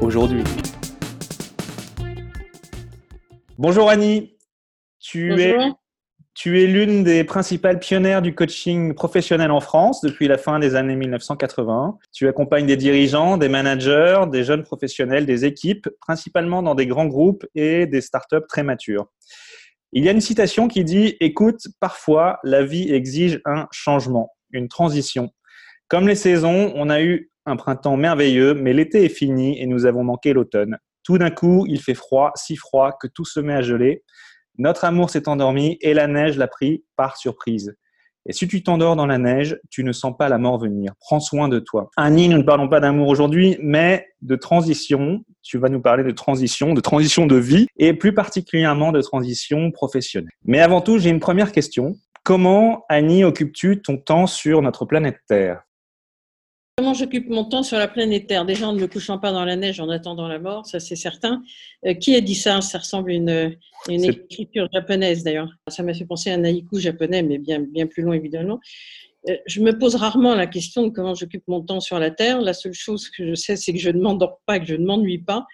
aujourd'hui. Bonjour Annie, tu es, tu es l'une des principales pionnières du coaching professionnel en France depuis la fin des années 1980. Tu accompagnes des dirigeants, des managers, des jeunes professionnels, des équipes, principalement dans des grands groupes et des startups très matures. Il y a une citation qui dit Écoute, parfois la vie exige un changement, une transition. Comme les saisons, on a eu un printemps merveilleux, mais l'été est fini et nous avons manqué l'automne. Tout d'un coup, il fait froid, si froid que tout se met à geler. Notre amour s'est endormi et la neige l'a pris par surprise. Et si tu t'endors dans la neige, tu ne sens pas la mort venir. Prends soin de toi. Annie, nous ne parlons pas d'amour aujourd'hui, mais de transition. Tu vas nous parler de transition, de transition de vie et plus particulièrement de transition professionnelle. Mais avant tout, j'ai une première question. Comment, Annie, occupes-tu ton temps sur notre planète Terre? Comment j'occupe mon temps sur la planète Terre? Déjà en ne me couchant pas dans la neige en attendant la mort, ça c'est certain. Euh, qui a dit ça? Ça ressemble à une, une écriture japonaise d'ailleurs. Ça m'a fait penser à un haïku japonais, mais bien, bien plus long évidemment. Euh, je me pose rarement la question de comment j'occupe mon temps sur la Terre. La seule chose que je sais, c'est que je ne m'endors pas, que je ne m'ennuie pas,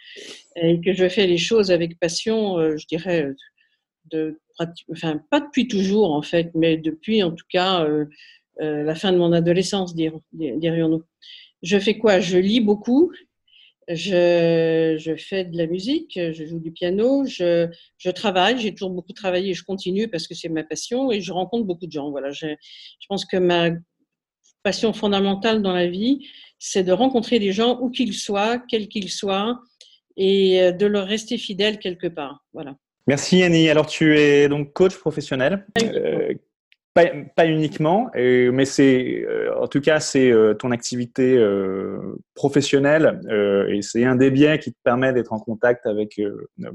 et que je fais les choses avec passion, euh, je dirais, de, enfin, pas depuis toujours en fait, mais depuis en tout cas euh, la fin de mon adolescence, dirions-nous. Je fais quoi? Je lis beaucoup, je, fais de la musique, je joue du piano, je, travaille, j'ai toujours beaucoup travaillé et je continue parce que c'est ma passion et je rencontre beaucoup de gens. Voilà, je, pense que ma passion fondamentale dans la vie, c'est de rencontrer des gens où qu'ils soient, quels qu'ils soient, et de leur rester fidèle quelque part. Voilà. Merci Annie. Alors tu es donc coach professionnel. Euh, pas, uniquement, mais c'est euh, en tout cas c'est euh, ton activité euh, professionnelle et c'est un des biens qui te permet d'être en contact avec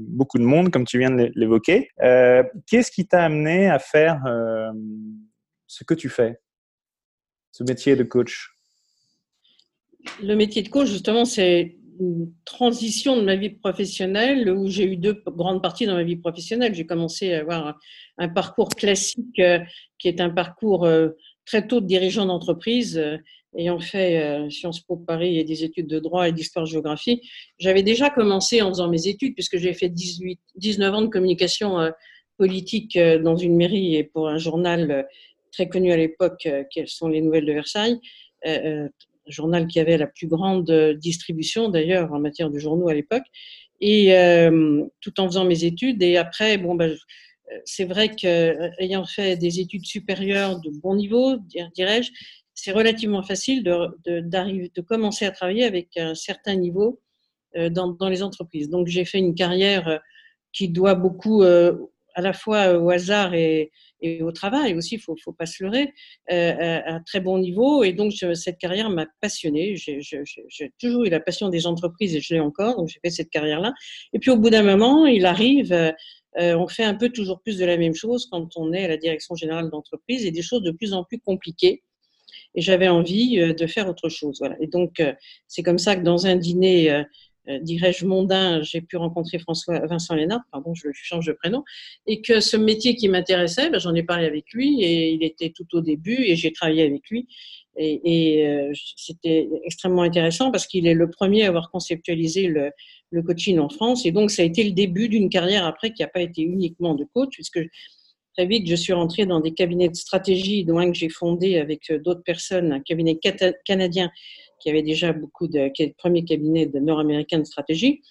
beaucoup de monde, comme tu viens de l'évoquer. Qu'est-ce qui t'a amené à faire ce que tu fais, ce métier de coach? Le métier de coach, justement, c'est transition de ma vie professionnelle où j'ai eu deux grandes parties dans ma vie professionnelle. J'ai commencé à avoir un, parcours classique euh, qui est un parcours euh, très tôt de dirigeant d'entreprise, euh, ayant fait Sciences Po Paris et des études de droit et d'histoire-géographie. J'avais déjà commencé en faisant mes études puisque j'ai fait 18, 19 ans de communication politique dans une mairie et pour un journal très connu à l'époque, quelles sont les nouvelles de Versailles journal qui avait la plus grande euh, distribution d'ailleurs en matière de journaux à l'époque, et euh, tout en faisant mes études. Et après, bon, ben, c'est vrai qu'ayant fait des études supérieures de bon niveau, dirais-je, c'est relativement facile de, de, commencer à travailler avec un certain niveau dans, dans les entreprises. Donc j'ai fait une carrière qui doit beaucoup à la fois au hasard et, et au travail aussi, il faut, faut pas se leurrer, euh, à un très bon niveau. Et donc, cette carrière m'a passionnée. J'ai toujours eu la passion des entreprises et je l'ai encore, donc j'ai fait cette carrière-là. Et puis, au bout d'un moment, il arrive, euh, on fait un peu toujours plus de la même chose quand on est à la direction générale d'entreprise et des choses de plus en plus compliquées. Et j'avais envie euh, de faire autre chose. Voilà. Et donc, c'est comme ça que dans un dîner euh, dirais-je, mondain, j'ai pu rencontrer François Vincent Lénard, pardon, je change de prénom, et que ce métier qui m'intéressait, ben, j'en ai parlé avec lui et il était tout au début et j'ai travaillé avec lui. Et, euh, c'était extrêmement intéressant parce qu'il est le premier à avoir conceptualisé le, le, coaching en France. Et donc, ça a été le début d'une carrière après qui n'a pas été uniquement de coach, puisque très vite, je suis rentrée dans des cabinets de stratégie, dont un que j'ai fondé avec euh, d'autres personnes, un cabinet canadien qui avait déjà beaucoup de, qui est le premier cabinet de nord-américain de stratégie.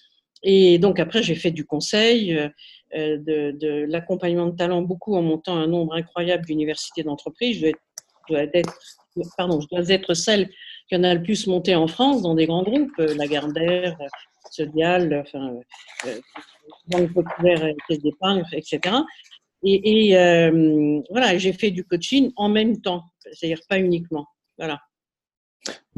Et donc après, j'ai fait du conseil, euh, de, de l'accompagnement de talent, beaucoup en montant un nombre incroyable d'universités d'entreprise. Je dois être, pardon, je dois être celle qui en a le plus monté en France dans des grands groupes, euh, Lagardère, Sodial, enfin, euh, Banque Populaire, Caisse d'épargne, etc. Et, et euh, voilà, j'ai fait du coaching en même temps, c'est-à-dire pas uniquement. Voilà.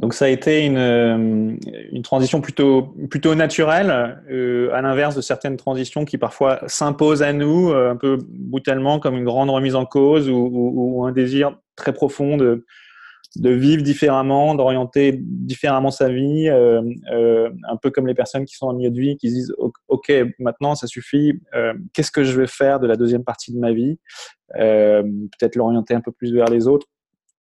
Donc ça a été une, euh, une transition plutôt, plutôt naturelle, euh, à l'inverse de certaines transitions qui parfois s'imposent à nous euh, un peu brutalement comme une grande remise en cause ou, ou, un désir très profond de, de vivre différemment, d'orienter différemment sa vie, euh, euh, un peu comme les personnes qui sont en milieu de vie, qui se disent OK, maintenant ça suffit, euh, qu'est-ce que je vais faire de la deuxième partie de ma vie? Peut-être l'orienter un peu plus vers les autres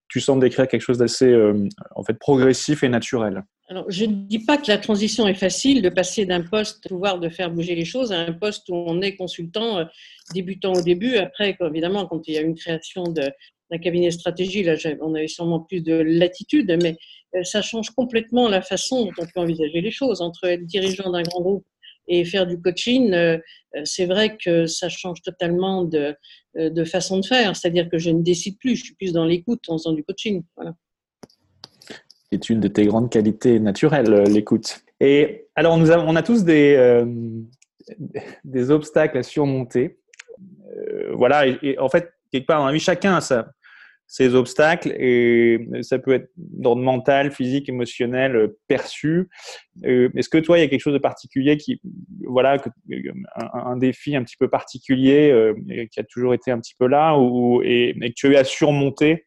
tu sembles décrire quelque chose d'assez euh, en fait progressif et naturel. Alors, je ne dis pas que la transition est facile de passer d'un poste pouvoir de faire bouger les choses à un poste où on est consultant euh, débutant au début. Après, évidemment, quand il y a une création d'un cabinet stratégie, là, on avait sûrement plus de latitude, mais euh, ça change complètement la façon dont on peut envisager les choses. Entre être dirigeant d'un grand groupe et faire du coaching, euh, c'est vrai que ça change totalement de, euh, de façon de faire. C'est-à-dire que je ne décide plus, je suis plus dans l'écoute en faisant du coaching. C'est une de tes grandes qualités naturelles, euh, l'écoute. Et alors, nous avons, on a tous des, obstacles à surmonter. voilà, et, en fait, quelque part dans la vie, chacun a ça ces obstacles et ça peut être d'ordre mental, physique, émotionnel, euh, perçu. Euh, est-ce que toi, il y a quelque chose de particulier qui, voilà, un, défi un petit peu particulier euh, qui a toujours été un petit peu là ou, et, que tu as eu à surmonter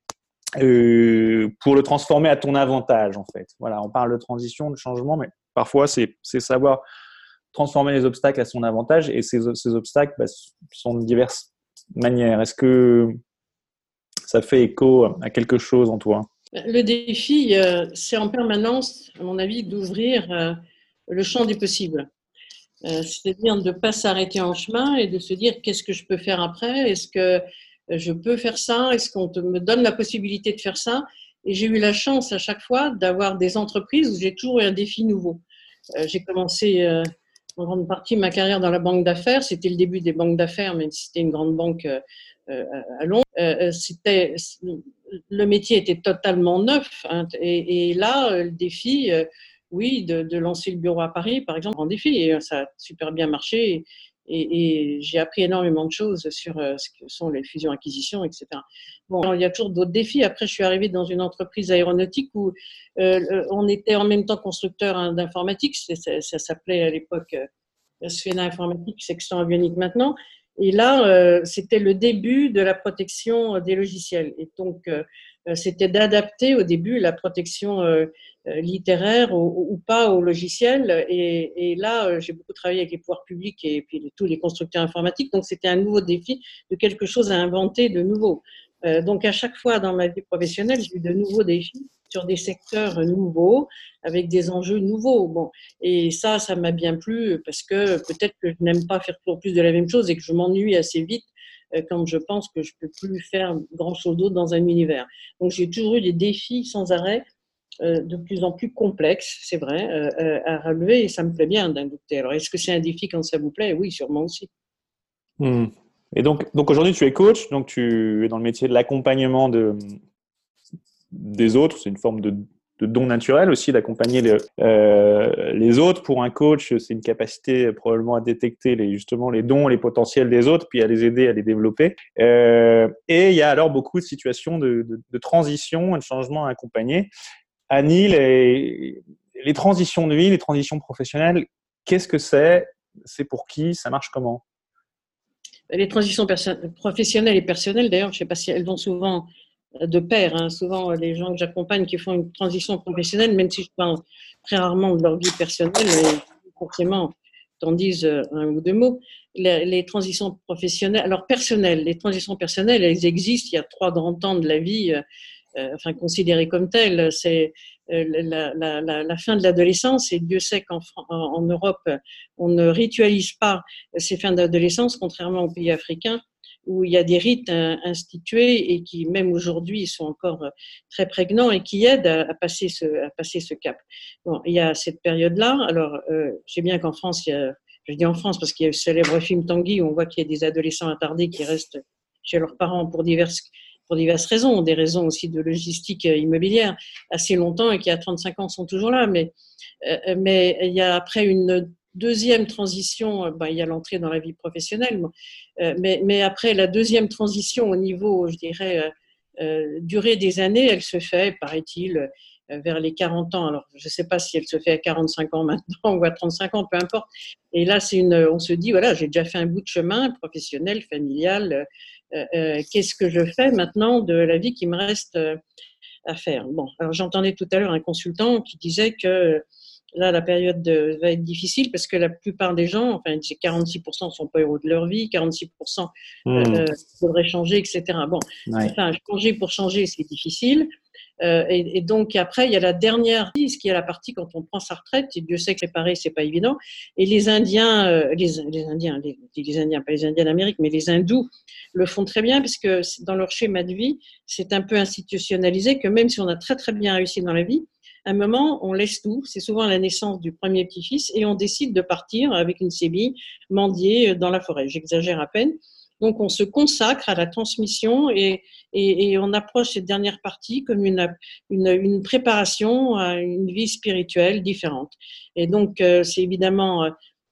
pour le transformer à ton avantage, en fait? Voilà, on parle de transition, de changement, mais parfois c'est savoir transformer les obstacles à son avantage et ces, ces obstacles bah, sont de diverses manières. Est-ce que ça fait écho à quelque chose en toi Le défi, euh, c'est en permanence, à mon avis, d'ouvrir euh, le champ des possibles. Euh, c'est-à-dire de ne pas s'arrêter en chemin et de se dire qu'est-ce que je peux faire après? Est-ce que je peux faire ça? Est-ce qu'on me donne la possibilité de faire ça? Et j'ai eu la chance à chaque fois d'avoir des entreprises où j'ai toujours eu un défi nouveau. J'ai commencé en grande partie ma carrière dans la banque d'affaires. C'était le début des banques d'affaires, même si c'était une grande banque euh, à Londres, euh, euh, c'était le métier était totalement neuf. Hein, et, là, le défi, oui, de, lancer le bureau à Paris, par exemple, un défi. Et ça a super bien marché. Et, j'ai appris énormément de choses sur ce que sont les fusions-acquisitions, etc. Bon, il y a toujours d'autres défis. Après, je suis arrivée dans une entreprise aéronautique où on était en même temps constructeur hein, d'informatique. Ça, s'appelait à l'époque Sfena Informatique, section avionique maintenant. Et là, euh, c'était le début de la protection des logiciels. Et donc, euh, euh, c'était d'adapter au début la protection littéraire ou, pas aux logiciels. Et, là, j'ai beaucoup travaillé avec les pouvoirs publics et puis tous les constructeurs informatiques. Donc, c'était un nouveau défi de quelque chose à inventer de nouveau. donc, à chaque fois dans ma vie professionnelle, j'ai eu de nouveaux défis sur des secteurs nouveaux, avec des enjeux nouveaux. Bon, et ça, ça m'a bien plu parce que peut-être que je n'aime pas faire toujours plus de la même chose et que je m'ennuie assez vite euh, quand je pense que je peux plus faire grand chose d'autre dans un univers. Donc j'ai toujours eu des défis sans arrêt, euh, de plus en plus complexes, c'est vrai, euh, à relever et ça me plaît bien d'un douter. Alors est-ce que c'est un défi quand ça vous plaît? Oui, sûrement aussi. Hmm. Et donc, donc aujourd'hui, tu es coach, donc tu es dans le métier de l'accompagnement de, des autres. C'est une forme de, don naturel aussi d'accompagner les, euh, les, autres. Pour un coach, c'est une capacité probablement à détecter les, justement les dons, les potentiels des autres, puis à les aider à les développer. Euh, et il y a alors beaucoup de situations de, transition, de changement à accompagner. Annie, les, les transitions de vie, les transitions professionnelles, qu'est-ce que c'est? C'est pour qui? Ça marche comment? Les transitions professionnelles et personnelles, d'ailleurs, je ne sais pas si elles vont souvent de pair. Hein. Souvent, les gens que j'accompagne qui font une transition professionnelle, même si je parle très rarement de leur vie personnelle, mais forcément, t'en disent euh, un ou deux mots. Les, transitions professionnelles, alors personnelles, les transitions personnelles, elles existent. Il y a trois grands temps de la vie, euh, euh, enfin considérées comme telles. C'est la, fin de l'adolescence, et Dieu sait qu'en en Europe, on ne ritualise pas ces fins d'adolescence, contrairement aux pays africains où il y a des rites institués et qui, même aujourd'hui, sont encore euh, très prégnants et qui aident à, passer, ce, à passer ce cap. Bon, il y a cette période-là. Alors, euh, je sais bien qu'en France, je dis en France parce qu'il y a le célèbre film Tanguy où on voit qu'il y a des adolescents attardés qui restent chez leurs parents pour diverses, pour diverses raisons, des raisons aussi de logistique euh, immobilière assez longtemps et qui à 35 ans sont toujours là. Mais, mais il y a après une deuxième transition, euh, bah, il y a l'entrée dans la vie professionnelle, euh, mais, mais, après la deuxième transition au niveau, je dirais, euh, durée des années, elle se fait, paraît-il, vers les 40 ans. Alors, je ne sais pas si elle se fait à 45 ans maintenant ou à 35 ans, peu importe. Et là, c'est une, on se dit, voilà, j'ai déjà fait un bout de chemin professionnel, familial. Qu'est-ce que je fais maintenant de la vie qui me reste à faire? Bon, alors j'entendais tout à l'heure un consultant qui disait que là, la période va être difficile parce que la plupart des gens, enfin, 46% ne sont pas heureux de leur vie, 46% mmh. euh, devraient changer, etc. Bon, enfin, changer pour changer, c'est difficile. Euh, et, donc après, il y a la dernière ce qui est la partie quand on prend sa retraite. Et Dieu sait que réparer, c'est pas évident. Et les Indiens, euh, les, les, Indiens, les, les, Indiens, pas les Indiens d'Amérique, mais les Hindous le font très bien parce que dans leur schéma de vie, c'est un peu institutionnalisé que même si on a très très bien réussi dans la vie, un moment, on laisse tout. C'est souvent la naissance du premier petit-fils et on décide de partir avec une sébille mendier dans la forêt. J'exagère à peine. Donc, on se consacre à la transmission et, on approche cette dernière partie comme une, préparation à une vie spirituelle différente. Et donc, euh, c'est évidemment euh,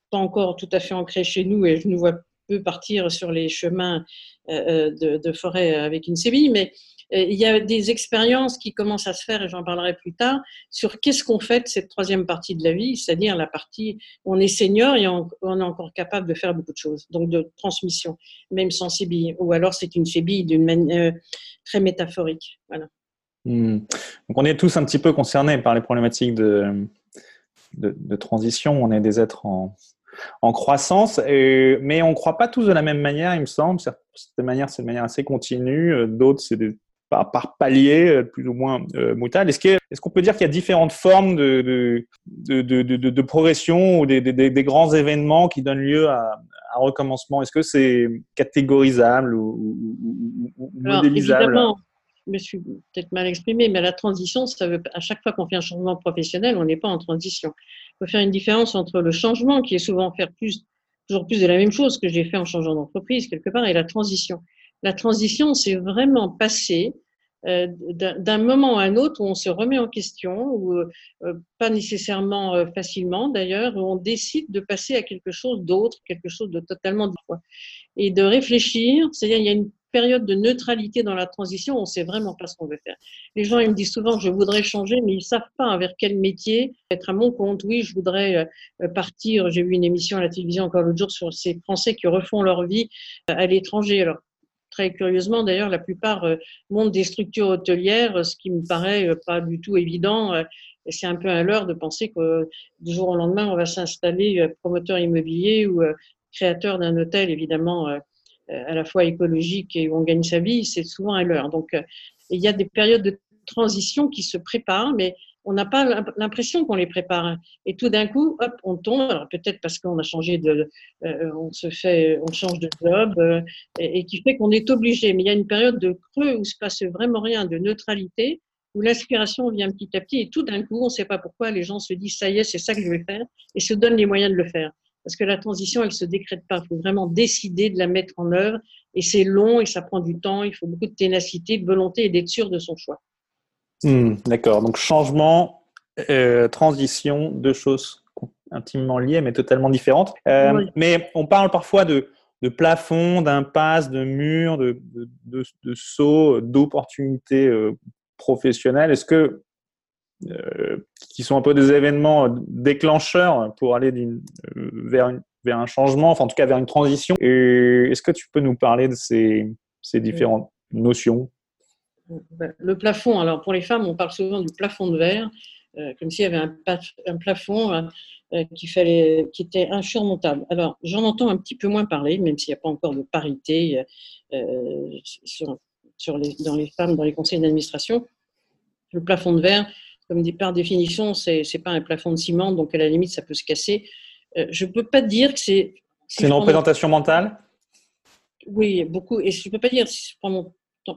pas encore tout à fait ancré chez nous et je nous vois peu partir sur les chemins euh, de, forêt avec une sébille, mais il y a des expériences qui commencent à se faire, et j'en parlerai plus tard, sur qu'est-ce qu'on fait de cette troisième partie de la vie, c'est-à-dire la partie où on est senior et on, est encore capable de faire beaucoup de choses, donc de transmission, même sans sébille, ou alors c'est une sébille d'une manière euh, très métaphorique. Hmm. Donc on est tous un petit peu concernés par les problématiques de, transition, on est des êtres en, en croissance, mais on ne croit pas tous de la même manière, il me semble. Certaines manières, c'est de manière assez continue, euh, d'autres, c'est des par, par palier, euh, plus ou moins euh, Est-ce est qu'on peut dire qu'il y a différentes formes de, de, de, de, de progression ou des, des, des, grands événements qui donnent lieu à, un recommencement? Est-ce que c'est catégorisable ou, ou, modélisable? Évidemment, je me suis peut-être mal exprimé, mais la transition, ça veut, à chaque fois qu'on fait un changement professionnel, on n'est pas en transition. Il faut faire une différence entre le changement, qui est souvent faire plus, toujours plus de la même chose que j'ai fait en changeant d'entreprise quelque part, et la transition. La transition, c'est vraiment passer euh, d'un moment à un autre où on se remet en question, ou euh, pas nécessairement euh, facilement d'ailleurs, où on décide de passer à quelque chose d'autre, quelque chose de totalement différent. Et de réfléchir, c'est-à-dire il y a une période de neutralité dans la transition, on ne sait vraiment pas ce qu'on veut faire. Les gens ils me disent souvent je voudrais changer, mais ils ne savent pas vers quel métier être à mon compte. Oui, je voudrais partir. J'ai vu une émission à la télévision encore l'autre jour sur ces Français qui refont leur vie à l'étranger. Très curieusement, d'ailleurs, la plupart euh, montent des structures hôtelières, ce qui me paraît euh, pas du tout évident. Euh, c'est un peu un leurre de penser que du jour au lendemain, on va s'installer promoteur immobilier ou créateur d'un hôtel, évidemment, à la fois écologique et où on gagne sa vie. C'est souvent un leurre. Donc, il y a des périodes de transition qui se préparent, mais on n'a pas l'impression qu'on les prépare. Et tout d'un coup, hop, on tombe. Alors peut-être parce qu'on a changé de, euh, on se fait, on change de job, euh, et, qui fait qu'on est obligé. Mais il y a une période de creux où se passe vraiment rien, de neutralité, où l'inspiration vient petit à petit, et tout d'un coup, on ne sait pas pourquoi, les gens se disent ça y est, c'est ça que je vais faire, et se donnent les moyens de le faire. Parce que la transition, elle se décrète pas. Il faut vraiment décider de la mettre en œuvre, et c'est long et ça prend du temps. Il faut beaucoup de ténacité, de volonté et d'être sûr de son choix. Hmm, d'accord. Donc changement, euh, transition, deux choses intimement liées mais totalement différentes. Euh, mais on parle parfois de, de plafond, d'impasse, de mur, de, de, de, saut, d'opportunités euh, professionnelles. Est-ce que qui sont un peu des événements déclencheurs pour aller vers, vers un changement, enfin en tout cas vers une transition? Est-ce que tu peux nous parler de ces, ces différentes notions? Le plafond, alors pour les femmes, on parle souvent du plafond de verre, euh, comme s'il y avait un, plafond euh, euh, qui, fallait, qui était insurmontable. Alors, j'en entends un petit peu moins parler, même s'il n'y a pas encore de parité sur, les, dans les femmes, dans les conseils d'administration. Le plafond de verre, comme dit par définition, c'est n'est pas un plafond de ciment, donc à la limite, ça peut se casser. je ne peux pas dire que c'est. c'est une représentation mentale? Oui, beaucoup. Et je ne peux pas dire, si je prends mon,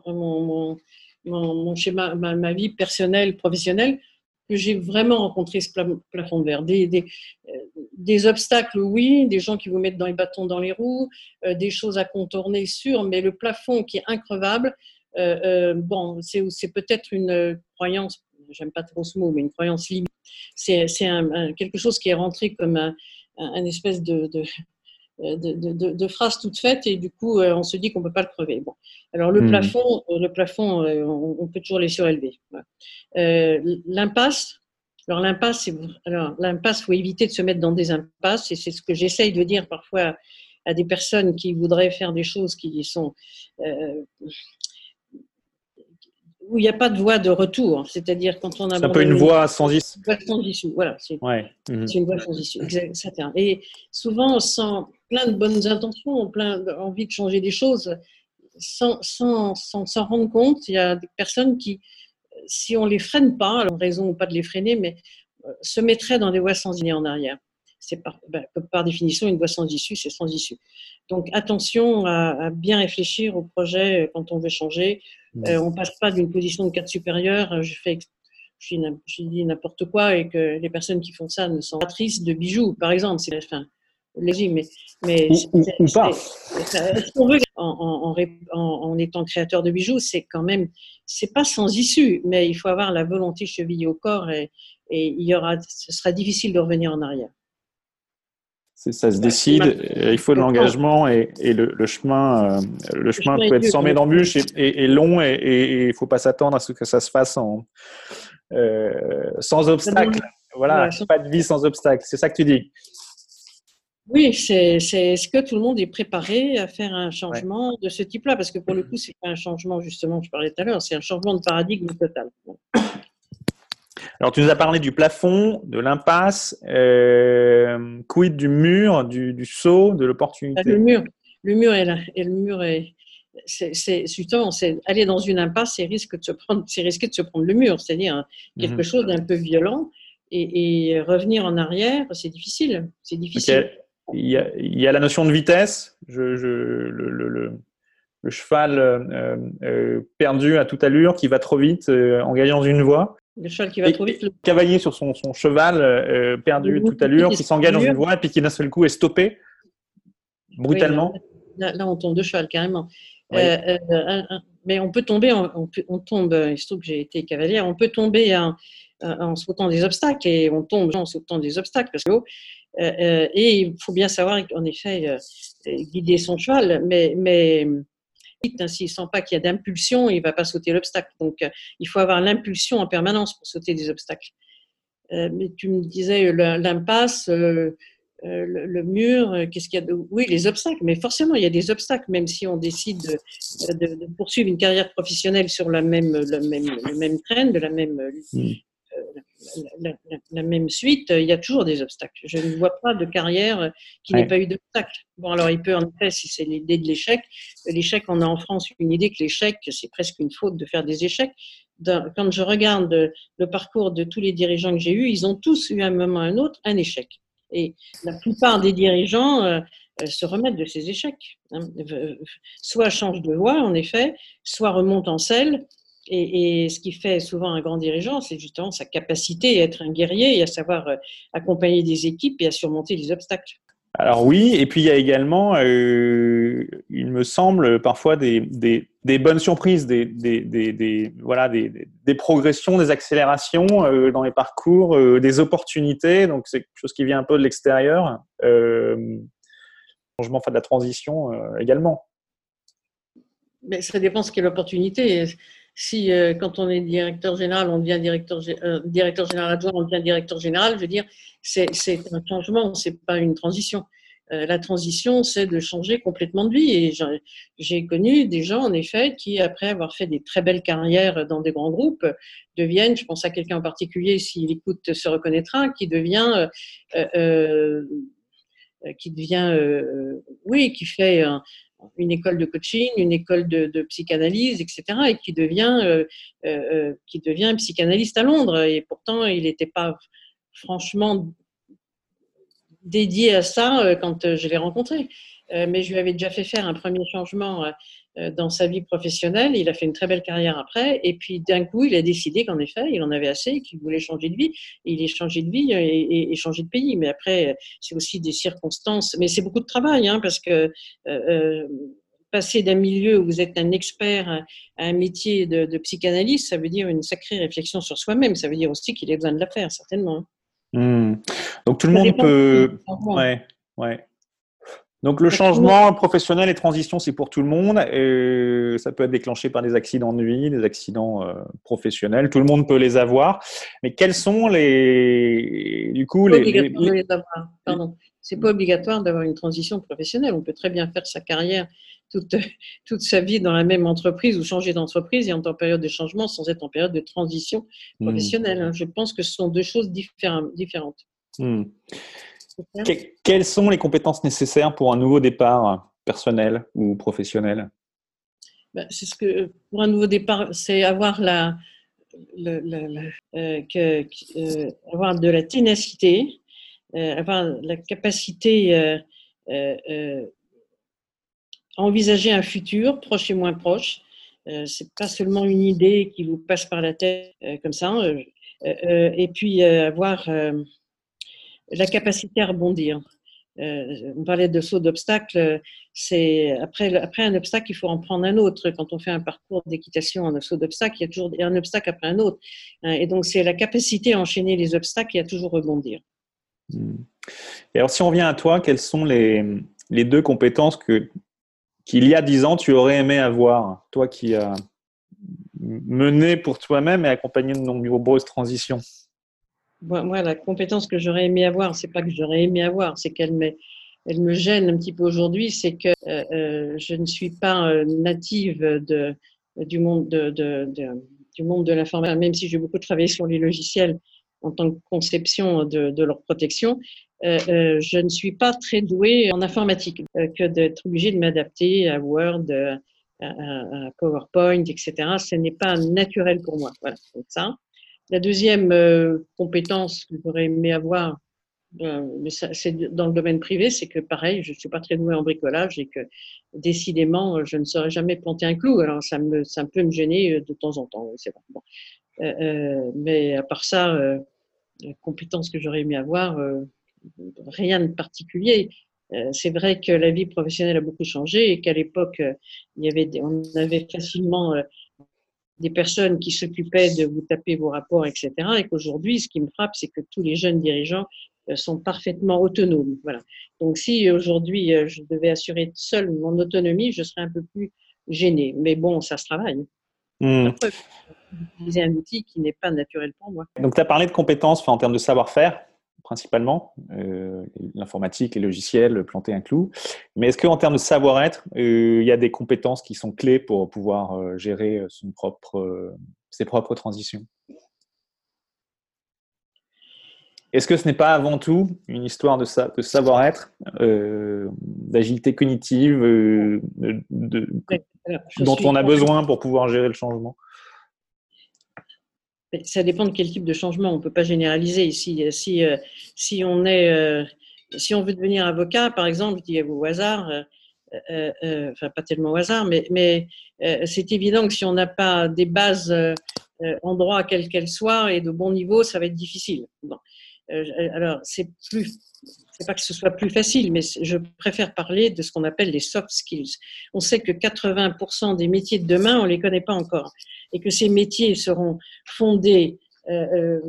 mon, mon, schéma, ma, vie personnelle, professionnelle, que j'ai vraiment rencontré ce plafond de verre. Des, euh, des, obstacles, oui, des gens qui vous mettent dans les bâtons dans les roues, euh, des choses à contourner, sûr, mais le plafond qui est increvable, euh, bon, c'est peut-être une croyance, j'aime pas trop ce mot, mais une croyance limite. C'est quelque chose qui est rentré comme un, un espèce de euh, de, de, phrases toutes faites et du coup euh, on se dit qu'on peut pas le crever. Bon, alors le hmm. plafond, euh, le plafond, on, peut toujours les surélever. l'impasse, alors l'impasse, alors l'impasse, faut éviter de se mettre dans des impasses, et c'est ce que j'essaye de dire parfois à des personnes qui voudraient faire des choses qui sont où il n'y a pas de voie de retour. C'est-à-dire quand on a. C'est un peu une voie sans issue. Une voie sans issue, voilà. C'est mhm. une voie sans issue, exactement. Et souvent, sans plein de bonnes intentions, plein d'envie de changer des choses, sans s'en sans, sans, rendre compte, il y a des personnes qui, si on ne les freine pas, alors raison ou pas de les freiner, mais euh, se mettraient dans des voies sans issue en arrière. C'est par, ben, par définition une voie sans issue, c'est sans issue. Donc attention à, bien réfléchir au projet euh, quand on veut changer. Mmh. Euh, on passe pas d'une position de cadre supérieur. Euh, je fais, je, dis n'importe quoi et que les personnes qui font ça ne sont pas tristes de bijoux, par exemple. C'est enfin, légitime, mais, mais ou, pas. en, en, étant créateur de bijoux, c'est quand même, c'est pas sans issue, mais il faut avoir la volonté chevillée au corps et, et il y aura, ce sera difficile de revenir en arrière ça se décide, il faut de l'engagement et, le, chemin, le chemin euh, peut être semé d'embûches et, long et il ne faut pas s'attendre à ce que ça se fasse en, euh, sans obstacle. Voilà, pas de vie sans obstacle. C'est ça que tu dis. Oui, c'est est-ce que tout le monde est préparé à faire un changement de ce type-là? Parce que pour le coup, c'est pas un changement, justement, je parlais tout à l'heure, c'est un changement de paradigme total. Alors, tu nous as parlé du plafond, de l'impasse, euh, quid du mur, du, du saut, de l'opportunité Le mur, le mur est là, et le mur est, c'est justement, c'est aller dans une impasse, c'est risque de se prendre, c'est risquer de se prendre le mur, c'est-à-dire quelque mhm. chose d'un peu violent, et, revenir en arrière, c'est difficile, c'est difficile. Il, y a, il, y a, la notion de vitesse. Je, je, le, le, le, cheval euh, euh, perdu à toute allure qui va trop vite en gagnant une voie. Le cheval qui va trop vite. Le cavalier sur son, son cheval, euh, perdu à toute allure, qui s'engage dans une voie, et puis qui d'un seul coup est stoppé brutalement. là, on tombe de cheval, carrément. Euh, euh, mais on peut tomber, on, on tombe, il se trouve que j'ai été cavalière, on peut tomber en, en, sautant des obstacles, et on tombe en sautant des obstacles, parce que et il faut bien savoir, en effet, guider son cheval, mais, mais s'il ne sent pas qu'il y a d'impulsion, il ne va pas sauter l'obstacle. Donc, euh, il faut avoir l'impulsion en permanence pour sauter des obstacles. Euh, mais tu me disais l'impasse, euh, le, mur, qu'est-ce qu'il y a de... Oui, les obstacles, mais forcément, il y a des obstacles, même si on décide de, poursuivre une carrière professionnelle sur la même, le, même, train, de la même, mmh la, même suite, il y a toujours des obstacles. Je ne vois pas de carrière qui n'ait pas eu d'obstacles. Bon, alors il peut en effet, si c'est l'idée de l'échec, l'échec, on a en France une idée que l'échec, c'est presque une faute de faire des échecs. Quand je regarde le parcours de tous les dirigeants que j'ai eus, ils ont tous eu à un moment ou à un autre un échec. Et la plupart des dirigeants euh, se remettent de ces échecs. Hein. Soit changent de voie, en effet, soit remontent en selle, et, ce qui fait souvent un grand dirigeant, c'est justement sa capacité à être un guerrier et à savoir euh, accompagner des équipes et à surmonter les obstacles. Alors oui, et puis il y a également, euh, il me semble, parfois des, des, bonnes surprises, des, des, voilà, des, progressions, des accélérations euh, dans les parcours, des opportunités. Donc c'est quelque chose qui vient un peu de l'extérieur. changement, enfin de la transition également. Mais ça dépend ce qu'est l'opportunité si euh, quand on est directeur général, on devient directeur, euh, directeur général adjoint, on devient directeur général, je veux dire, c'est un changement, c'est pas une transition. Euh, la transition, c'est de changer complètement de vie. Et j'ai connu des gens, en effet, qui, après avoir fait des très belles carrières dans des grands groupes, deviennent, je pense à quelqu'un en particulier, s'il écoute, se reconnaîtra, qui devient, qui devient, oui, qui fait une école de coaching, une école de, psychanalyse, etc., et qui devient, euh, euh, euh, qui devient psychanalyste à Londres. Et pourtant, il n'était pas franchement dédié à ça quand je l'ai rencontré. mais je lui avais déjà fait faire un premier changement dans sa vie professionnelle. Il a fait une très belle carrière après. Et puis d'un coup, il a décidé qu'en effet, il en avait assez, qu'il voulait changer de vie. Et il est changé de vie et, changer de pays. Mais après, c'est aussi des circonstances. Mais c'est beaucoup de travail, hein, parce que euh, euh, passer d'un milieu où vous êtes un expert à un métier de, psychanalyste, ça veut dire une sacrée réflexion sur soi-même. Ça veut dire aussi qu'il a besoin de la faire, certainement. Hein. Hmm. Donc tout le monde peut. Ouais, ouais. Donc le changement professionnel et transition, c'est pour tout le monde. Et ça peut être déclenché par des accidents de vie, des accidents euh, professionnels. Tout le monde peut les avoir. Mais quels sont les, du coup, les, Pardon. C'est pas obligatoire d'avoir une transition professionnelle. On peut très bien faire sa carrière toute, toute sa vie dans la même entreprise ou changer d'entreprise et être en période de changement sans être en période de transition hmm. professionnelle. Je pense que ce sont deux choses différentes. Quelles sont les compétences nécessaires pour un nouveau départ personnel ou professionnel? Ben, C'est ce que pour un nouveau départ, c'est avoir la, euh, que, euh, avoir de la ténacité, euh, avoir la capacité envisager un futur, proche et moins proche. C'est pas seulement une idée qui vous passe par la tête comme ça. Et puis avoir la capacité à rebondir. on parlait de saut d'obstacle. C'est après, après un obstacle, il faut en prendre un autre. Quand on fait un parcours d'équitation en saut d'obstacle, il y a toujours un obstacle après un autre. Hein, et donc c'est la capacité à enchaîner les obstacles et à toujours rebondir. Hmm. Et alors, si on vient à toi, quelles sont les, les deux compétences que qu'il y a dix ans, tu aurais aimé avoir, toi qui as mené pour toi-même et accompagné de nombreuses transitions moi, la compétence que j'aurais aimé avoir, c'est pas que j'aurais aimé avoir, c'est qu'elle me, elle me gêne un petit peu aujourd'hui, c'est que euh, euh, je ne suis pas euh, native de, du monde de, du monde de l'informatique, même si j'ai beaucoup travaillé sur les logiciels en tant que conception de, de leur protection. Euh, euh, je ne suis pas très douée en informatique que d'être obligée de m'adapter à Word, à, PowerPoint, etc. Ce n'est pas naturel pour moi. Voilà, donc ça. La deuxième compétence que j'aurais aimé avoir, c'est dans le domaine privé, c'est que pareil, je ne suis pas très douée en bricolage et que décidément, je ne saurais jamais planter un clou. Alors ça, me, peut me gêner de temps en temps. Euh, mais à part ça, la compétence que j'aurais aimé avoir, rien de particulier. Euh, c'est vrai que la vie professionnelle a beaucoup changé et qu'à l'époque, euh, on avait facilement euh, des personnes qui s'occupaient de vous taper vos rapports, etc. Et qu'aujourd'hui, ce qui me frappe, c'est que tous les jeunes dirigeants sont parfaitement autonomes. Voilà. Donc, si aujourd'hui je devais assurer seul mon autonomie, je serais un peu plus gênée. Mais bon, ça se travaille. Mmh. Après, utiliser un outil qui n'est pas naturel pour moi. Donc, tu as parlé de compétences en termes de savoir-faire principalement, euh, l'informatique, les logiciels, planter un clou. Mais est-ce qu'en termes de savoir-être, euh, il y a des compétences qui sont clés pour pouvoir euh, gérer son propre, ses propres transitions? Est-ce que ce n'est pas avant tout une histoire de, de savoir-être, d'agilité cognitive, dont on a besoin pour pouvoir gérer le changement? Ça dépend de quel type de changement. On ne peut pas généraliser. Si, si, euh, si, on est, euh, si on veut devenir avocat, par exemple, dis au hasard, euh, enfin pas tellement au hasard, mais, mais c'est évident que si on n'a pas des bases en droit, quelles qu'elles soient, et de bon niveau, ça va être difficile. Alors, c'est plus c'est pas que ce soit plus facile, mais je préfère parler de ce qu'on appelle les soft skills. On sait que 80% des métiers de demain, on les connaît pas encore et que ces métiers seront fondés euh, euh,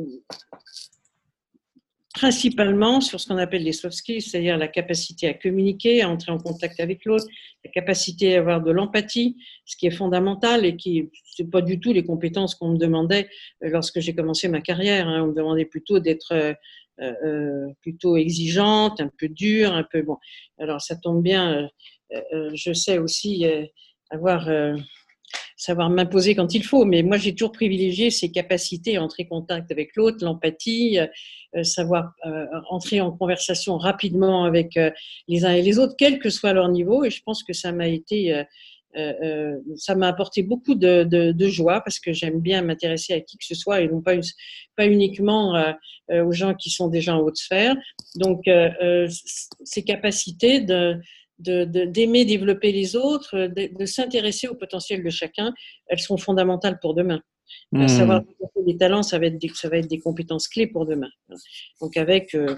principalement sur ce qu'on appelle les soft skills, c'est-à-dire la capacité à communiquer, à entrer en contact avec l'autre, la capacité à avoir de l'empathie, ce qui est fondamental et qui c'est pas du tout les compétences qu'on me demandait euh, lorsque j'ai commencé ma carrière. Hein. On me demandait plutôt d'être plutôt exigeante, un peu dure, un peu bon. Alors ça tombe bien. je sais aussi avoir savoir m'imposer quand il faut. Mais moi, j'ai toujours privilégié ces capacités à entrer en contact avec l'autre, l'empathie, euh, euh, savoir euh, entrer en conversation rapidement avec les uns et les autres, quel que soit leur niveau. Et je pense que ça m'a été, ça m'a apporté beaucoup de, joie parce que j'aime bien m'intéresser à qui que ce soit et non pas, pas uniquement aux gens qui sont déjà en haute sphère. Donc, ces capacités de d'aimer développer les autres, de, s'intéresser au potentiel de chacun, elles sont fondamentales pour demain. Hmm. Savoir développer les talents, ça va, être des, ça va être des compétences clés pour demain. Donc avec euh,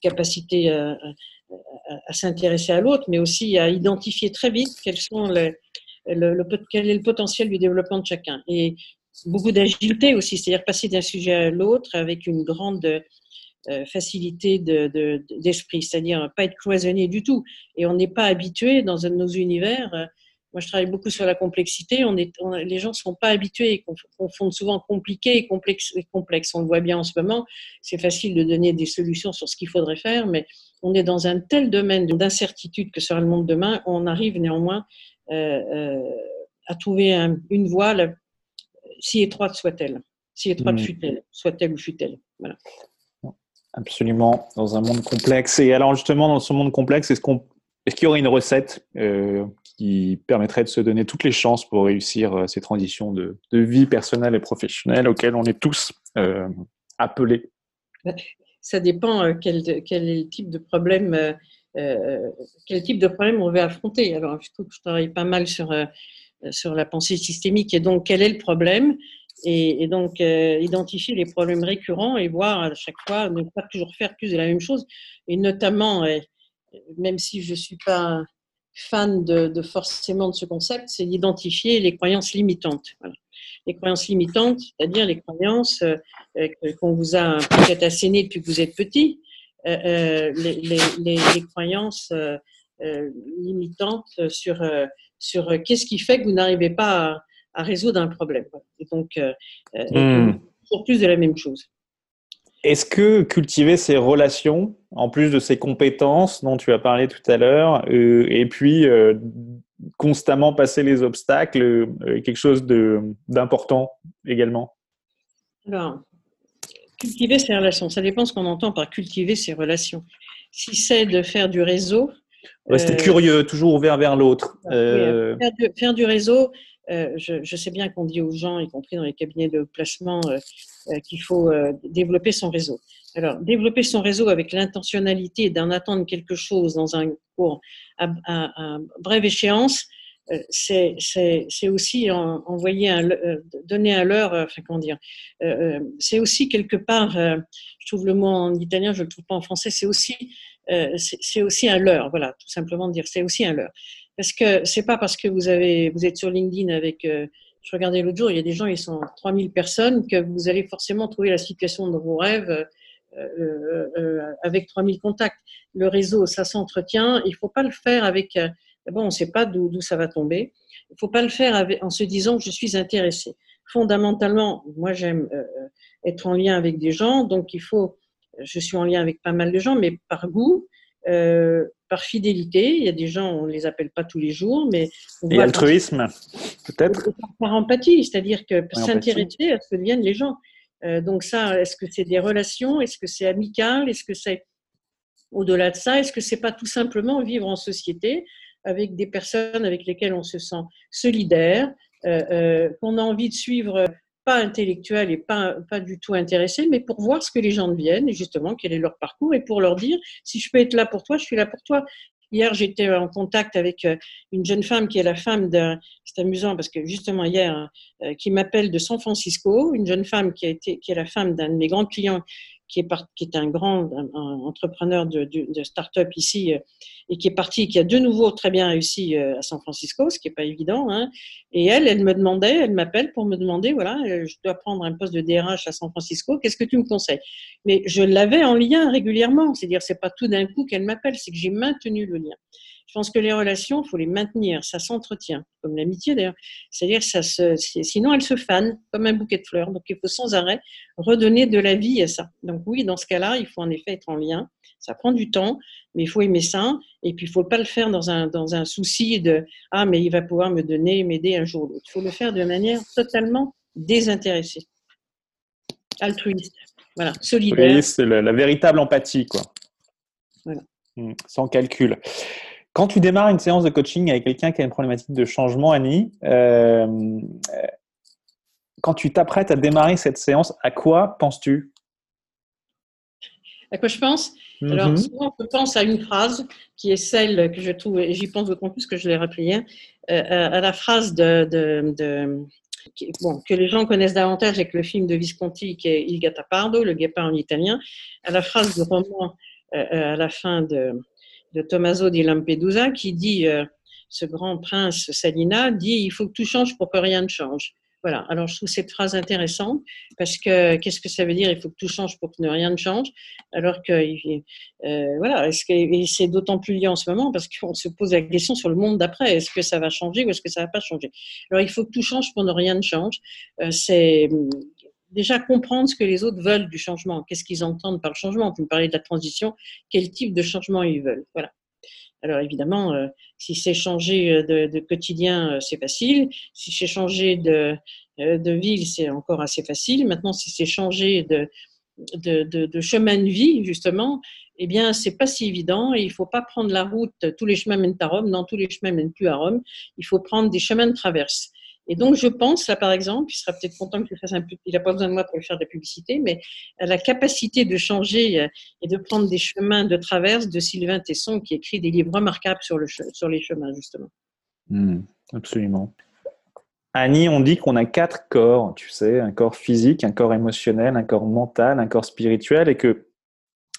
capacité à, s'intéresser à l'autre, mais aussi à identifier très vite quels sont les, le, quel est le potentiel du développement de chacun. Et beaucoup d'agilité aussi, c'est-à-dire passer d'un sujet à l'autre avec une grande facilité d'esprit, c'est-à-dire pas être cloisonné du tout. Et on n'est pas habitué dans nos univers. moi, je travaille beaucoup sur la complexité. On est, les gens ne sont pas habitués, ils confondent souvent compliqué et complexe, et complexe. On le voit bien en ce moment. C'est facile de donner des solutions sur ce qu'il faudrait faire, mais on est dans un tel domaine d'incertitude que sera le monde demain, on arrive néanmoins à trouver une voie, si étroite soit-elle, si étroite hmm. fut-elle, soit-elle ou fut-elle. Voilà. Absolument, dans un monde complexe. Et alors justement, dans ce monde complexe, est-ce qu'il y aurait une recette euh, qui permettrait de se donner toutes les chances pour réussir euh, ces transitions de, vie personnelle et professionnelle auxquelles on est tous euh, appelés? Ça dépend quel, type de problème, quel type de problème on veut affronter. Alors, je trouve que je travaille pas mal sur sur la pensée systémique et donc quel est le problème? Et, donc euh, identifier les problèmes récurrents et voir à chaque fois ne pas toujours faire plus de la même chose. Et notamment euh, même si je suis pas fan de, forcément de ce concept c'est d'identifier les croyances limitantes les croyances limitantes c'est-à-dire les croyances euh, qu'on vous a peut-être assénées depuis que vous êtes petit les, croyances limitantes sur sur euh, qu'est-ce qui fait que vous n'arrivez pas à, résoudre un problème. Et donc, euh, euh hmm. pour plus de la même chose. Est-ce que cultiver ces relations, en plus de ces compétences dont tu as parlé tout à l'heure, euh, et puis constamment passer les obstacles, est quelque chose d'important également? Alors, cultiver ces relations, ça dépend ce qu'on entend par cultiver ces relations. Si c'est de faire du réseau, Rester euh, curieux, toujours ouvert vers l'autre. Euh, faire, du, réseau, euh, je, sais bien qu'on dit aux gens, y compris dans les cabinets de placement, qu'il faut développer son réseau. Alors, développer son réseau avec l'intentionnalité d'en attendre quelque chose dans un cours à, brève échéance, c'est aussi envoyer un, donner enfin comment dire, c'est aussi quelque part, je trouve le mot en italien, je le trouve pas en français, c'est aussi euh, aussi un leurre, voilà, tout simplement dire, c'est aussi un leurre. Parce que c'est pas parce que vous avez, vous êtes sur LinkedIn avec, euh, je regardais l'autre jour, il y a des gens, ils sont 3000 personnes, que vous allez forcément trouver la situation dans vos rêves euh, avec 3000 contacts. Le réseau, ça s'entretient. Il faut pas le faire avec, bon, on ne sait pas d'où ça va tomber. Il faut pas le faire en se disant je suis intéressé. Fondamentalement, moi j'aime être en lien avec des gens, donc il faut je suis en lien avec pas mal de gens, mais par goût, euh, par fidélité. Il y a des gens, on ne les appelle pas tous les jours, mais. Et altruisme, peut-être Par empathie, c'est-à-dire que s'intéresser à ce que deviennent les gens. Euh, donc, ça, est-ce que c'est des relations? Est-ce que c'est amical? Est-ce que c'est au-delà de ça? Est-ce que c'est pas tout simplement vivre en société avec des personnes avec lesquelles on se sent solidaire, euh, qu'on a envie de suivre pas intellectuel et pas, pas du tout intéressé, mais pour voir ce que les gens deviennent et justement quel est leur parcours et pour leur dire si je peux être là pour toi, je suis là pour toi. Hier, j'étais en contact avec euh, une jeune femme qui est la femme d'un. C'est amusant parce que justement hier, euh, qui m'appelle de San Francisco, une jeune femme qui a été, qui est la femme d'un de mes grands clients qui est, un grand entrepreneur de, de, start-up ici euh, et qui est parti, qui a de nouveau très bien réussi euh, à San Francisco, ce qui n'est pas évident. Hein. Et elle, elle me demandait, elle m'appelle pour me demander, voilà, euh, je dois prendre un poste de DRH à San Francisco, qu'est-ce que tu me conseilles? Mais je l'avais en lien régulièrement, c'est-à-dire c'est pas tout d'un coup qu'elle m'appelle, c'est que j'ai maintenu le lien. Je pense que les relations, il faut les maintenir, ça s'entretient, comme l'amitié d'ailleurs. C'est-à-dire, ça se, sinon elles se fanent comme un bouquet de fleurs. Donc, il faut sans arrêt redonner de la vie à ça. Donc, oui, dans ce cas-là, il faut en effet être en lien. Ça prend du temps, mais il faut aimer ça. Et puis, il ne faut pas le faire dans un, dans un souci de Ah, mais il va pouvoir me donner, m'aider un jour ou l'autre. Il faut le faire de manière totalement désintéressée, altruiste. Voilà, solidaire. c'est la, véritable empathie, quoi. Voilà. Mmh, sans calcul. Quand tu démarres une séance de coaching avec quelqu'un qui a une problématique de changement, Annie, euh, quand tu t'apprêtes à démarrer cette séance, à quoi penses-tu? À quoi je pense? Alors, mhm. souvent, je pense à une phrase qui est celle que je trouve, et j'y pense d'autant plus que je l'ai rappelée hier, euh, à la phrase de, bon, que les gens connaissent davantage avec le film de Visconti qui est Il Gattapardo, le guépard en italien, à la phrase du roman euh, à la fin de de Tommaso di Lampedusa qui dit, euh, ce grand prince Salina dit, il faut que tout change pour que rien ne change. Voilà. Alors, je trouve cette phrase intéressante parce que qu'est-ce que ça veut dire Il faut que tout change pour que rien ne change? Alors que, euh, voilà, est-ce que, et c'est d'autant plus lié en ce moment parce qu'on se pose la question sur le monde d'après. Est-ce que ça va changer ou est-ce que ça va pas changer? Alors, il faut que tout change pour que rien ne change. Euh, c'est déjà comprendre ce que les autres veulent du changement. Qu'est-ce qu'ils entendent par le changement? Vous me parlez de la transition. Quel type de changement ils veulent? Voilà. Alors évidemment, euh, si c'est changer euh, de, quotidien, euh, c'est facile. Si c'est changer de, ville, c'est encore assez facile. Maintenant, si c'est changer de, de, chemin de vie, justement, eh bien, c'est pas si évident et il faut pas prendre la route, tous les chemins mènent à Rome, non, tous les chemins mènent plus à Rome. Il faut prendre des chemins de traverse. Et donc, je pense, là, par exemple, il sera peut-être content que je fasse un peu, il n'a pas besoin de moi pour lui faire de la publicité, mais la capacité de changer euh, et de prendre des chemins de traverse de Sylvain Tesson, qui écrit des livres remarquables sur, le, sur les chemins, justement. Hmm, absolument. Annie, on dit qu'on a quatre corps, tu sais, un corps physique, un corps émotionnel, un corps mental, un corps spirituel, et que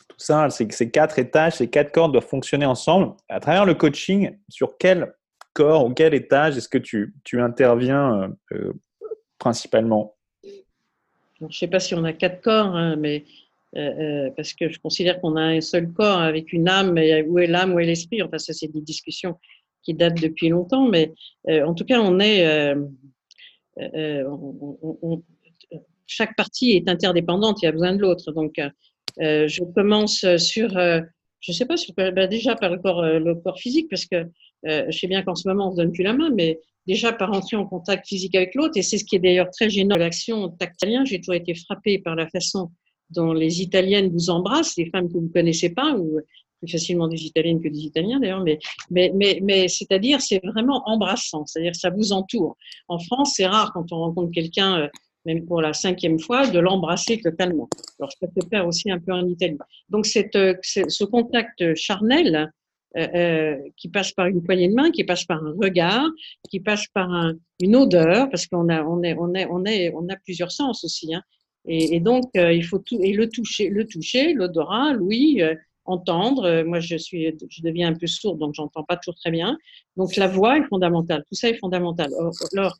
tout ça, ces quatre étages, ces quatre corps doivent fonctionner ensemble. À travers le coaching, sur quel corps ou quel étage est-ce que tu, tu interviens euh, euh, principalement? Je ne sais pas si on a quatre corps, hein, mais euh, parce que je considère qu'on a un seul corps avec une âme, et où est l'âme, où est l'esprit Enfin, ça, c'est des discussions qui datent depuis longtemps, mais en tout cas, on est. chaque partie est interdépendante, il y a besoin de l'autre. Donc, je commence sur, je ne sais pas, sur, ben, déjà par le corps, le corps physique, parce que euh, je sais bien qu'en ce moment, on ne se donne plus la main, mais déjà par entrer en contact physique avec l'autre, et c'est ce qui est d'ailleurs très gênant l'action tactile. J'ai toujours été frappée par la façon dont les Italiennes vous embrassent, les femmes que vous ne connaissez pas, ou plus facilement des Italiennes que des Italiens d'ailleurs, mais, mais, mais, mais c'est-à-dire, c'est vraiment embrassant, c'est-à-dire ça vous entoure. En France, c'est rare quand on rencontre quelqu'un, euh, même pour la cinquième fois, de l'embrasser totalement. Alors, je peux faire aussi un peu en Italie. Donc, cette, euh, ce contact charnel, euh, euh, qui passe par une poignée de main, qui passe par un regard, qui passe par un, une odeur, parce qu'on a, on est, on est, on est, on a plusieurs sens aussi. Hein. Et, donc, euh, il faut tout, et le toucher, le toucher, l'odorat, oui, entendre. moi, je suis, je deviens un peu sourde, donc j'entends pas toujours très bien. Donc, la voix est fondamentale. Tout ça est fondamental. Alors,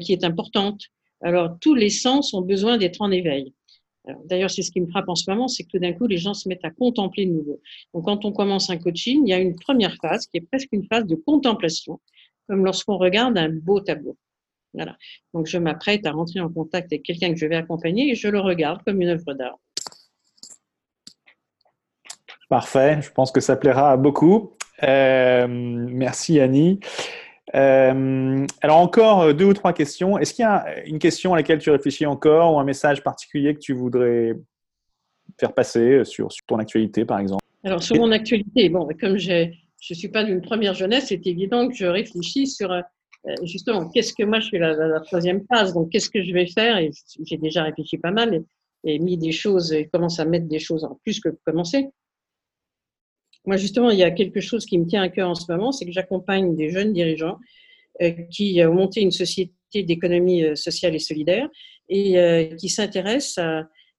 qui est importante. Alors, tous les sens ont besoin d'être en éveil. D'ailleurs, c'est ce qui me frappe en ce moment, c'est que tout d'un coup, les gens se mettent à contempler de nouveau. Donc, quand on commence un coaching, il y a une première phase qui est presque une phase de contemplation, comme lorsqu'on regarde un beau tableau. Voilà. Donc, je m'apprête à rentrer en contact avec quelqu'un que je vais accompagner et je le regarde comme une œuvre d'art. Parfait. Je pense que ça plaira à beaucoup. Euh, merci Annie. Euh, alors encore euh, deux ou trois questions. Est-ce qu'il y a une question à laquelle tu réfléchis encore ou un message particulier que tu voudrais faire passer sur, sur ton actualité, par exemple? Alors sur mon actualité, bon, comme je ne suis pas d'une première jeunesse, c'est évident que je réfléchis sur euh, justement qu'est-ce que moi je suis la, la, troisième phase, donc qu'est-ce que je vais faire? Et j'ai déjà réfléchi pas mal et, et, mis des choses et commence à mettre des choses en plus que commencer. Moi, justement, il y a quelque chose qui me tient à cœur en ce moment, c'est que j'accompagne des jeunes dirigeants euh, qui ont monté une société d'économie euh, sociale et solidaire et euh, qui s'intéressent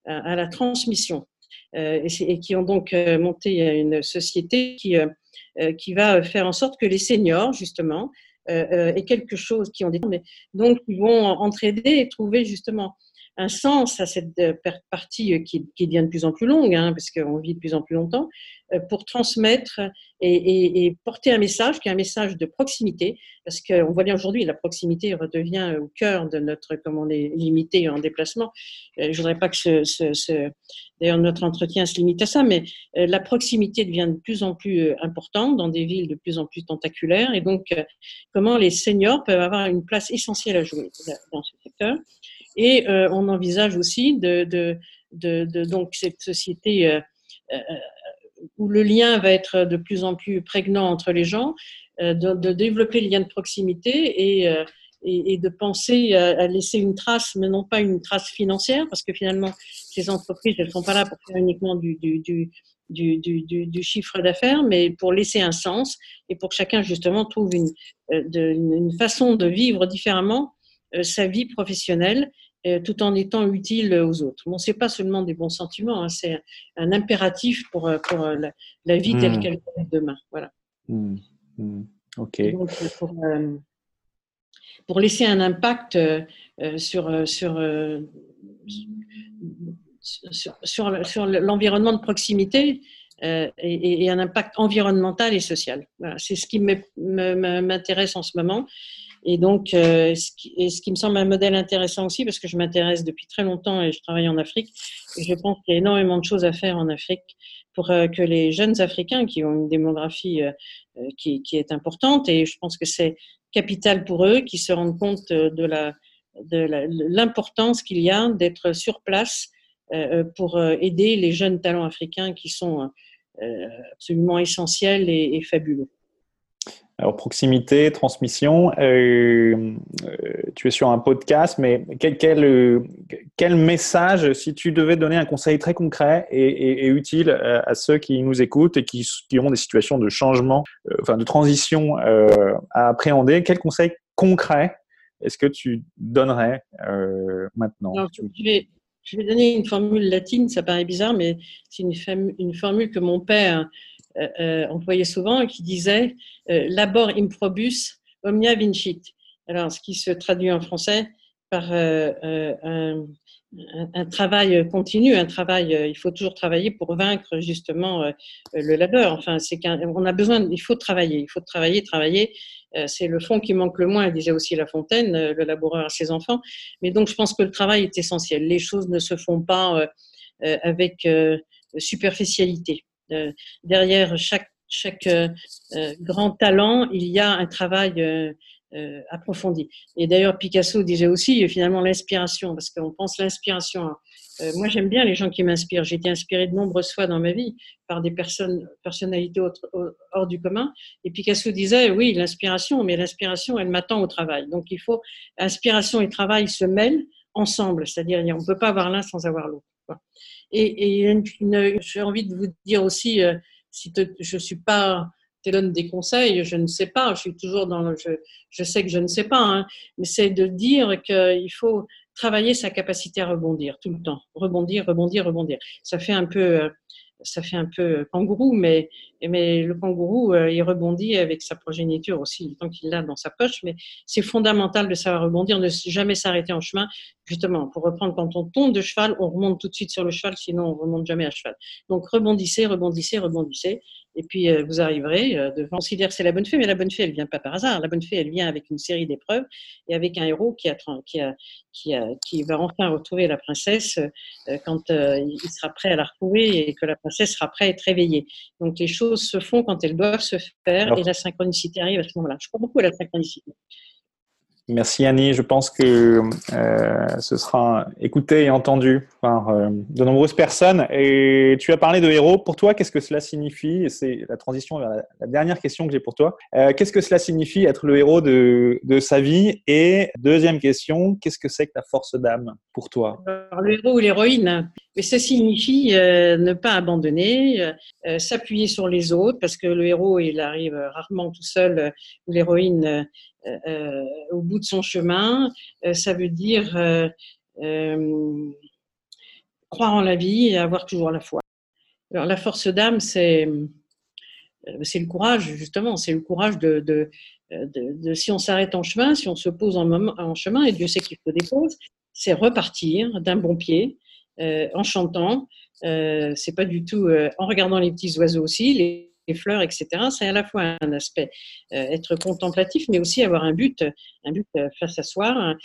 à, la transmission et, qui ont donc monté une société qui, qui va faire en sorte que les seniors, justement, aient quelque chose qui ont des... Donc, ils vont entraider et trouver justement un sens à cette euh, partie euh, qui, devient de plus en plus longue, hein, parce qu'on vit de plus en plus longtemps, euh, pour transmettre et, porter un message qui est un message de proximité, parce qu'on voit bien aujourd'hui, la proximité redevient au cœur de notre, comme on est limité en déplacement. Je voudrais pas que ce, d'ailleurs notre entretien se limite à ça, mais la proximité devient de plus en plus importante dans des villes de plus en plus tentaculaires, et donc comment les seniors peuvent avoir une place essentielle à jouer dans ce secteur. Et euh, on envisage aussi de, donc cette société euh, euh, où le lien va être de plus en plus prégnant entre les gens, de, développer le lien de proximité et, de penser à, laisser une trace, mais non pas une trace financière, parce que finalement, ces entreprises, elles ne sont pas là pour faire uniquement du, chiffre d'affaires, mais pour laisser un sens et pour que chacun justement trouve une façon de vivre différemment sa vie professionnelle euh, tout en étant utile aux autres. Bon, c'est pas seulement des bons sentiments, hein, c'est un impératif pour, euh, pour euh, la, vie telle hmm. qu'elle va être demain. Voilà. Hmm. Hmm. Ok. pour laisser un impact sur, sur, sur, sur l'environnement de proximité et, un impact environnemental et social. c'est ce qui m'intéresse en ce moment. Et donc, euh, ce, qui, et ce qui me semble un modèle intéressant aussi, parce que je m'intéresse depuis très longtemps et je travaille en Afrique, et je pense qu'il y a énormément de choses à faire en Afrique pour euh, que les jeunes Africains qui ont une démographie euh, qui, qui, est importante, et je pense que c'est capital pour eux, qui se rendent compte de la de l'importance qu'il y a d'être sur place pour aider les jeunes talents africains qui sont absolument essentiels et, et fabuleux. Alors, proximité, transmission, euh, euh, tu es sur un podcast, mais euh, quel, message, si tu devais donner un conseil très concret et, utile à, ceux qui nous écoutent et qui, qui ont des situations de changement, enfin de transition à appréhender, quel conseil concret est-ce que tu donnerais maintenant? Je, vais, donner une formule latine, ça paraît bizarre, mais c'est une formule que mon père euh, euh, employé souvent, qui disait euh, labor improbus omnia vincit. Alors, ce qui se traduit en français par un, travail continu, un travail, il faut toujours travailler pour vaincre justement le labeur. Enfin, c'est qu'on a besoin, il faut travailler, il faut travailler, travailler. c'est le fond qui manque le moins, disait aussi La Fontaine, le laboureur à ses enfants. Mais donc, je pense que le travail est essentiel. Les choses ne se font pas avec superficialité. Euh, derrière chaque, chaque euh, euh, grand talent, il y a un travail approfondi. Et d'ailleurs, Picasso disait aussi finalement l'inspiration, parce qu'on pense l'inspiration. moi, j'aime bien les gens qui m'inspirent. J'ai été inspirée de nombreuses fois dans ma vie par des personnes, personnalités hors du commun. Et Picasso disait, oui, l'inspiration, mais l'inspiration, elle m'attend au travail. Donc, il faut, inspiration et travail se mêlent ensemble. C'est-à-dire, on ne peut pas avoir l'un sans avoir l'autre. Et, j'ai envie de vous dire aussi, euh, si je ne suis pas te donne des conseils, je ne sais pas, je suis toujours dans je, je sais que je ne sais pas, hein, mais c'est de dire qu'il faut travailler sa capacité à rebondir tout le temps, rebondir, rebondir, rebondir. Ça fait un peu, euh, ça fait un peu kangourou, mais, mais le kangourou, euh, il rebondit avec sa progéniture aussi, tant qu'il l'a dans sa poche. Mais c'est fondamental de savoir rebondir, ne jamais s'arrêter en chemin. Justement, pour reprendre, quand on tombe de cheval, on remonte tout de suite sur le cheval, sinon on remonte jamais à cheval. Donc rebondissez, rebondissez, rebondissez. Et puis, euh, vous arriverez euh, devant. On considère que c'est la bonne fée, mais la bonne fée, elle vient pas par hasard. La bonne fée, elle vient avec une série d'épreuves et avec un héros qui, a, qui, a, qui, a, qui va enfin retrouver la princesse euh, quand il sera prêt à la retrouver et que la princesse sera prête à être réveillée. Donc, les choses se font quand elles doivent se faire et la synchronicité arrive à ce moment-là. Je crois beaucoup à la synchronicité. Merci Annie. Je pense que euh, ce sera écouté et entendu par euh, de nombreuses personnes. Et tu as parlé de héros. Pour toi, qu'est-ce que cela signifie? C'est la transition vers la, dernière question que j'ai pour toi. Euh, qu'est-ce que cela signifie être le héros de, de sa vie? Et deuxième question, qu'est-ce que c'est que la force d'âme pour toi? Le héros ou l'héroïne mais ça signifie ne pas abandonner, s'appuyer sur les autres, parce que le héros, il arrive rarement tout seul, ou l'héroïne euh, euh, au bout de son chemin. Euh, ça veut dire croire en la vie et avoir toujours la foi. Alors la force d'âme, c'est c'est le courage, justement, c'est le courage de, de, de, si on s'arrête en chemin, si on se pose en, en chemin, et Dieu sait qu'il faut des pauses, c'est repartir d'un bon pied, en chantant. Euh, c'est pas du tout en regardant les petits oiseaux aussi, les, fleurs, etc. C'est à la fois un aspect euh, être contemplatif, mais aussi avoir un but, un but euh, faire s'asseoir,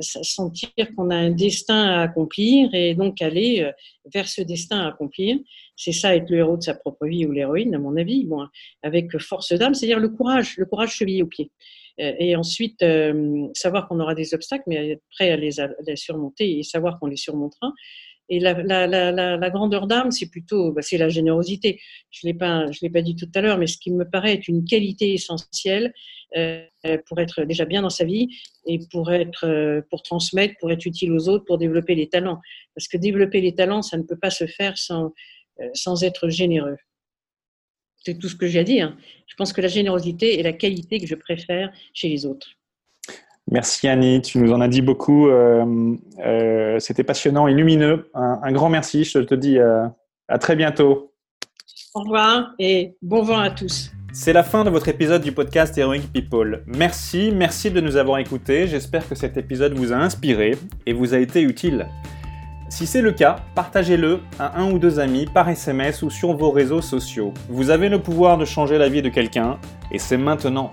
sentir qu'on a un destin à accomplir et donc aller euh, vers ce destin à accomplir. C'est ça être le héros de sa propre vie ou l'héroïne, à mon avis. Bon, avec force d'âme, c'est-à-dire le courage, le courage chevillé au pied. Et ensuite, savoir qu'on aura des obstacles, mais être prêt à les, à les surmonter et savoir qu'on les surmontera. Et la, grandeur d'âme, c'est plutôt bah, c'est la générosité. Je ne l'ai pas, je l'ai pas dit tout à l'heure, mais ce qui me paraît être une qualité essentielle euh, pour être déjà bien dans sa vie et pour être, euh, pour transmettre, pour être utile aux autres, pour développer les talents. Parce que développer les talents, ça ne peut pas se faire sans, euh, sans être généreux. C'est tout ce que j'ai à dire. Je pense que la générosité est la qualité que je préfère chez les autres. Merci Annie, tu nous en as dit beaucoup. Euh, euh, c'était passionnant et lumineux. Un, grand merci. Je te dis euh, à très bientôt. Au revoir et bon vent à tous. C'est la fin de votre épisode du podcast Heroic People. Merci, merci de nous avoir écoutés. J'espère que cet épisode vous a inspiré et vous a été utile. Si c'est le cas, partagez-le à un ou deux amis par SMS ou sur vos réseaux sociaux. Vous avez le pouvoir de changer la vie de quelqu'un et c'est maintenant.